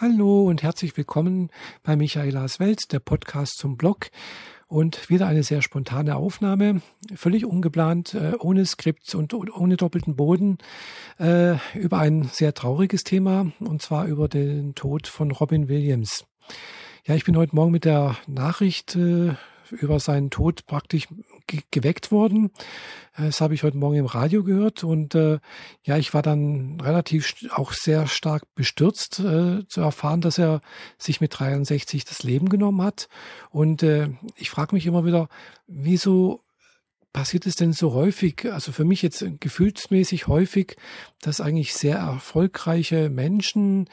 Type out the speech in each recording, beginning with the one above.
Hallo und herzlich willkommen bei Michaelas Welt, der Podcast zum Blog. Und wieder eine sehr spontane Aufnahme, völlig ungeplant, äh, ohne Skript und ohne doppelten Boden, äh, über ein sehr trauriges Thema, und zwar über den Tod von Robin Williams. Ja, ich bin heute Morgen mit der Nachricht äh, über seinen Tod praktisch ge geweckt worden. Das habe ich heute Morgen im Radio gehört und äh, ja, ich war dann relativ auch sehr stark bestürzt äh, zu erfahren, dass er sich mit 63 das Leben genommen hat. Und äh, ich frage mich immer wieder, wieso passiert es denn so häufig, also für mich jetzt gefühlsmäßig häufig, dass eigentlich sehr erfolgreiche Menschen,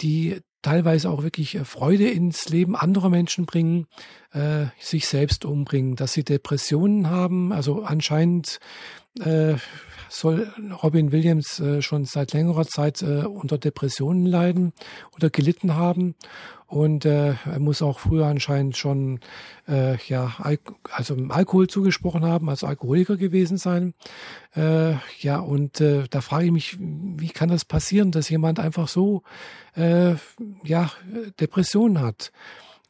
die teilweise auch wirklich äh, Freude ins Leben anderer Menschen bringen, äh, sich selbst umbringen, dass sie Depressionen haben. Also anscheinend äh, soll Robin Williams äh, schon seit längerer Zeit äh, unter Depressionen leiden oder gelitten haben. Und äh, er muss auch früher anscheinend schon äh, ja, Al also Alkohol zugesprochen haben, als Alkoholiker gewesen sein. Äh, ja, und äh, da frage ich mich, wie kann das passieren, dass jemand einfach so äh, ja, Depressionen hat?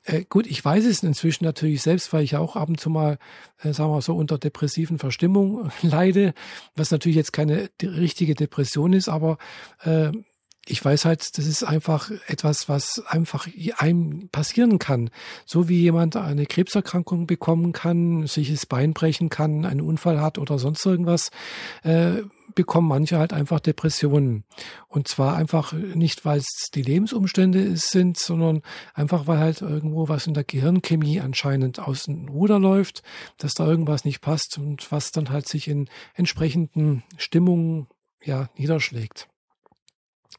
Äh, gut, ich weiß es inzwischen natürlich selbst, weil ich auch ab und zu mal, äh, sagen wir mal so, unter depressiven Verstimmung leide, was natürlich jetzt keine richtige Depression ist, aber äh, ich weiß halt, das ist einfach etwas, was einfach einem passieren kann. So wie jemand eine Krebserkrankung bekommen kann, sich das Bein brechen kann, einen Unfall hat oder sonst irgendwas, äh, bekommen manche halt einfach Depressionen. Und zwar einfach nicht, weil es die Lebensumstände sind, sondern einfach, weil halt irgendwo was in der Gehirnchemie anscheinend aus dem Ruder läuft, dass da irgendwas nicht passt und was dann halt sich in entsprechenden Stimmungen ja niederschlägt.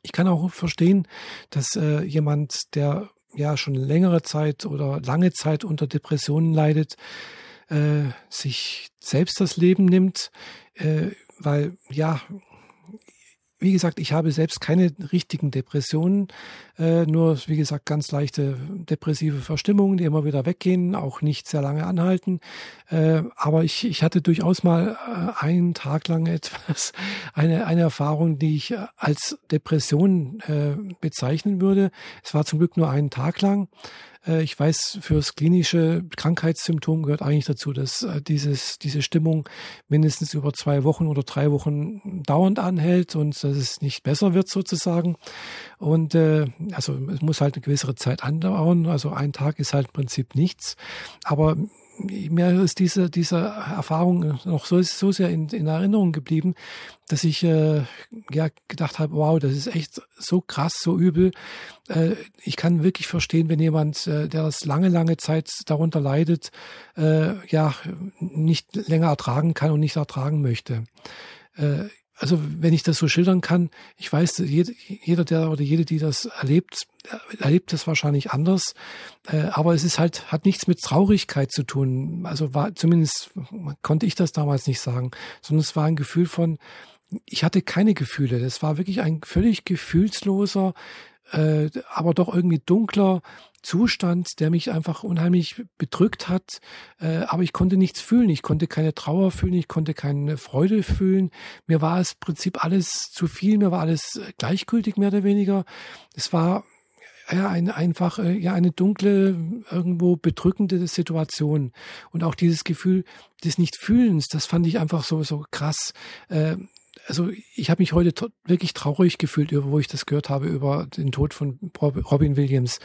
Ich kann auch verstehen, dass äh, jemand, der ja schon längere Zeit oder lange Zeit unter Depressionen leidet, äh, sich selbst das Leben nimmt, äh, weil ja, wie gesagt, ich habe selbst keine richtigen Depressionen, äh, nur wie gesagt ganz leichte depressive Verstimmungen, die immer wieder weggehen, auch nicht sehr lange anhalten. Äh, aber ich, ich hatte durchaus mal äh, einen Tag lang etwas, eine, eine Erfahrung, die ich als Depression äh, bezeichnen würde. Es war zum Glück nur einen Tag lang. Äh, ich weiß, fürs klinische Krankheitssymptom gehört eigentlich dazu, dass äh, dieses, diese Stimmung mindestens über zwei Wochen oder drei Wochen dauernd anhält und dass es nicht besser wird sozusagen. Und äh, also es muss halt eine gewisse Zeit andauern. Also ein Tag ist halt im Prinzip nichts. Aber mir ist diese, diese Erfahrung noch so, so sehr in, in Erinnerung geblieben, dass ich äh, ja gedacht habe, wow, das ist echt so krass, so übel. Äh, ich kann wirklich verstehen, wenn jemand, äh, der das lange, lange Zeit darunter leidet, äh, ja, nicht länger ertragen kann und nicht ertragen möchte. Also wenn ich das so schildern kann, ich weiß, jeder, der oder jede, die das erlebt, erlebt das wahrscheinlich anders. Äh, aber es ist halt, hat nichts mit Traurigkeit zu tun. Also war, zumindest konnte ich das damals nicht sagen, sondern es war ein Gefühl von, ich hatte keine Gefühle. Das war wirklich ein völlig gefühlsloser, äh, aber doch irgendwie dunkler Zustand, der mich einfach unheimlich bedrückt hat. Äh, aber ich konnte nichts fühlen. Ich konnte keine Trauer fühlen. Ich konnte keine Freude fühlen. Mir war es im Prinzip alles zu viel. Mir war alles gleichgültig, mehr oder weniger. Es war ja, ein, einfach äh, ja eine dunkle, irgendwo bedrückende Situation. Und auch dieses Gefühl des Nichtfühlens, das fand ich einfach so, so krass. Äh, also ich habe mich heute wirklich traurig gefühlt, wo ich das gehört habe über den Tod von Robin Williams.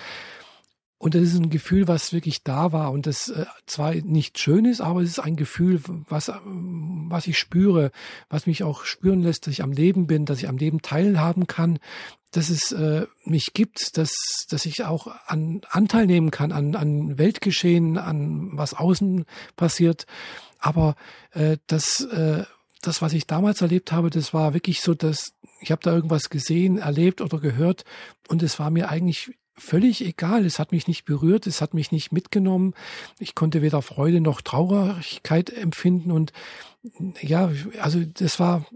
Und das ist ein Gefühl, was wirklich da war und das äh, zwar nicht schön ist, aber es ist ein Gefühl, was, was ich spüre, was mich auch spüren lässt, dass ich am Leben bin, dass ich am Leben teilhaben kann, dass es äh, mich gibt, dass, dass ich auch an Anteil nehmen kann an, an Weltgeschehen, an was außen passiert. Aber äh, das, äh, das, was ich damals erlebt habe, das war wirklich so, dass ich habe da irgendwas gesehen, erlebt oder gehört und es war mir eigentlich völlig egal. Es hat mich nicht berührt, es hat mich nicht mitgenommen. Ich konnte weder Freude noch Traurigkeit empfinden. Und ja, also das war,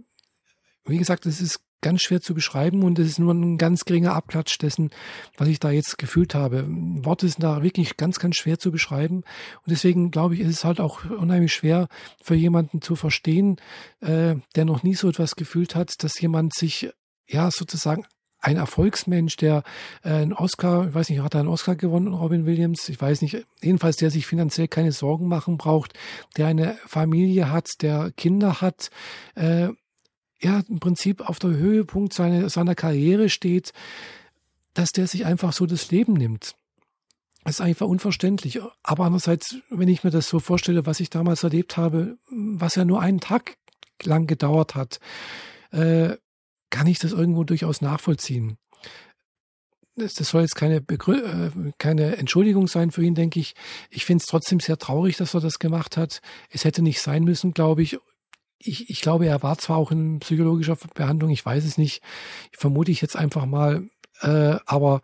wie gesagt, es ist ganz schwer zu beschreiben und es ist nur ein ganz geringer Abklatsch dessen, was ich da jetzt gefühlt habe. Worte sind da wirklich ganz, ganz schwer zu beschreiben. Und deswegen glaube ich, ist es halt auch unheimlich schwer für jemanden zu verstehen, äh, der noch nie so etwas gefühlt hat, dass jemand sich ja sozusagen ein Erfolgsmensch, der äh, einen Oscar, ich weiß nicht, hat er einen Oscar gewonnen, Robin Williams? Ich weiß nicht. Jedenfalls, der sich finanziell keine Sorgen machen braucht, der eine Familie hat, der Kinder hat, äh, ja, im Prinzip auf der Höhepunkt seiner, seiner Karriere steht, dass der sich einfach so das Leben nimmt. Das ist einfach unverständlich. Aber andererseits, wenn ich mir das so vorstelle, was ich damals erlebt habe, was ja nur einen Tag lang gedauert hat, äh, kann ich das irgendwo durchaus nachvollziehen. Das, das soll jetzt keine, Begrü äh, keine Entschuldigung sein für ihn, denke ich. Ich finde es trotzdem sehr traurig, dass er das gemacht hat. Es hätte nicht sein müssen, glaube ich. Ich, ich glaube, er war zwar auch in psychologischer Behandlung, ich weiß es nicht. Vermute ich jetzt einfach mal. Äh, aber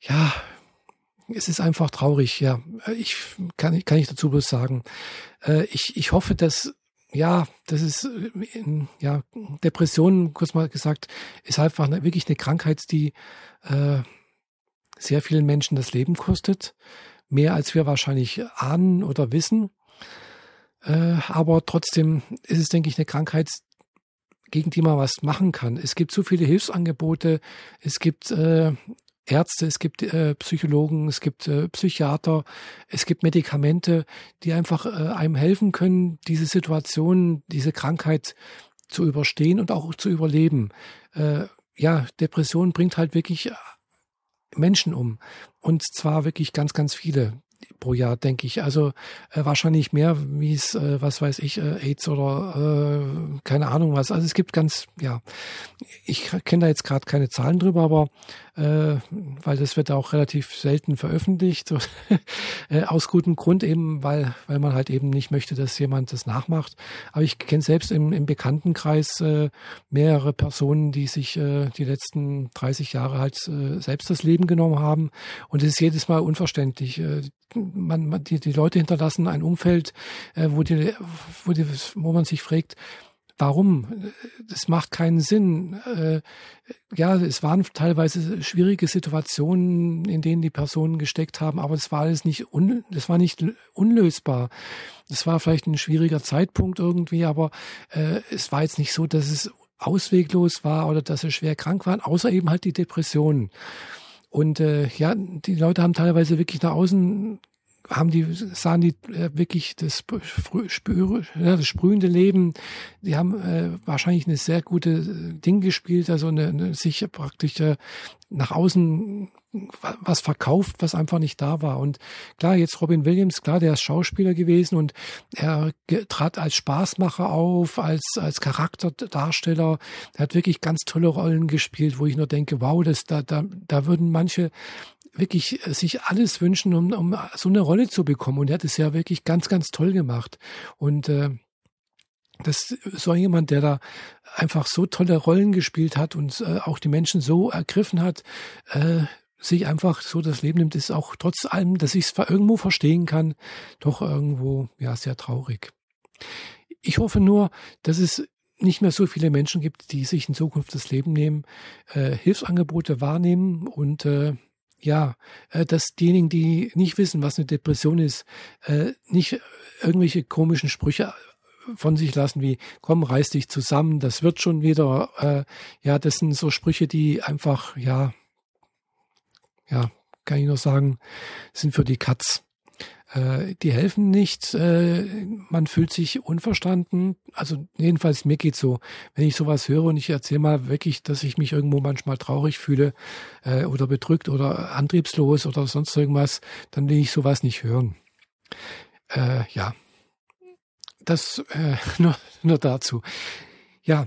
ja, es ist einfach traurig, ja. Ich kann, kann ich dazu bloß sagen. Äh, ich, ich hoffe, dass ja, das ist äh, ja Depression, kurz mal gesagt, ist einfach eine, wirklich eine Krankheit, die äh, sehr vielen Menschen das Leben kostet, mehr als wir wahrscheinlich ahnen oder wissen. Äh, aber trotzdem ist es, denke ich, eine Krankheit, gegen die man was machen kann. Es gibt so viele Hilfsangebote, es gibt äh, Ärzte, es gibt äh, Psychologen, es gibt äh, Psychiater, es gibt Medikamente, die einfach äh, einem helfen können, diese Situation, diese Krankheit zu überstehen und auch zu überleben. Äh, ja, Depression bringt halt wirklich Menschen um. Und zwar wirklich ganz, ganz viele pro Jahr, denke ich. Also äh, wahrscheinlich mehr, wie es, äh, was weiß ich, äh, AIDS oder äh, keine Ahnung was. Also es gibt ganz, ja, ich kenne da jetzt gerade keine Zahlen drüber, aber äh, weil das wird auch relativ selten veröffentlicht, äh, aus gutem Grund eben, weil, weil man halt eben nicht möchte, dass jemand das nachmacht. Aber ich kenne selbst im, im Bekanntenkreis äh, mehrere Personen, die sich äh, die letzten 30 Jahre halt äh, selbst das Leben genommen haben. Und es ist jedes Mal unverständlich. Äh, man, man, die, die Leute hinterlassen ein Umfeld, äh, wo, die, wo, die, wo man sich fragt, Warum? Das macht keinen Sinn. Äh, ja, es waren teilweise schwierige Situationen, in denen die Personen gesteckt haben, aber es war alles nicht, un, das war nicht unlösbar. Es war vielleicht ein schwieriger Zeitpunkt irgendwie, aber äh, es war jetzt nicht so, dass es ausweglos war oder dass sie schwer krank waren, außer eben halt die Depressionen. Und äh, ja, die Leute haben teilweise wirklich nach außen haben die, sahen die äh, wirklich das, ja, das sprühende Leben, die haben äh, wahrscheinlich eine sehr gute äh, Ding gespielt, also eine, eine sich praktisch äh, nach außen was verkauft, was einfach nicht da war. Und klar, jetzt Robin Williams, klar, der ist Schauspieler gewesen und er trat als Spaßmacher auf, als, als Charakterdarsteller. Er hat wirklich ganz tolle Rollen gespielt, wo ich nur denke, wow, das, da, da, da würden manche wirklich äh, sich alles wünschen, um, um so eine Rolle zu bekommen. Und er hat es ja wirklich ganz, ganz toll gemacht. Und äh, das so jemand, der da einfach so tolle Rollen gespielt hat und äh, auch die Menschen so ergriffen hat, äh, sich einfach so das Leben nimmt, ist auch trotz allem, dass ich es irgendwo verstehen kann, doch irgendwo ja sehr traurig. Ich hoffe nur, dass es nicht mehr so viele Menschen gibt, die sich in Zukunft das Leben nehmen, äh, Hilfsangebote wahrnehmen und äh, ja, äh, dass diejenigen, die nicht wissen, was eine Depression ist, äh, nicht irgendwelche komischen Sprüche von sich lassen wie komm reiß dich zusammen das wird schon wieder. Äh, ja das sind so Sprüche die einfach ja ja kann ich nur sagen sind für die Katz äh, die helfen nicht. Äh, man fühlt sich unverstanden. Also jedenfalls mir geht's so, wenn ich sowas höre und ich erzähle mal wirklich, dass ich mich irgendwo manchmal traurig fühle äh, oder bedrückt oder antriebslos oder sonst irgendwas, dann will ich sowas nicht hören. Äh, ja, das äh, nur, nur dazu. Ja,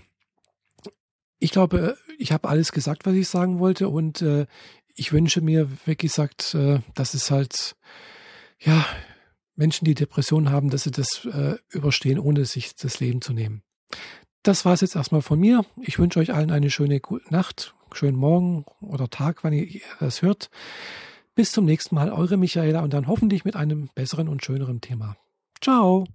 ich glaube, ich habe alles gesagt, was ich sagen wollte und äh, ich wünsche mir, wie gesagt, dass es halt ja, Menschen, die Depressionen haben, dass sie das äh, überstehen, ohne sich das Leben zu nehmen. Das war es jetzt erstmal von mir. Ich wünsche euch allen eine schöne Nacht, schönen Morgen oder Tag, wann ihr das hört. Bis zum nächsten Mal, eure Michaela und dann hoffentlich mit einem besseren und schöneren Thema. Ciao!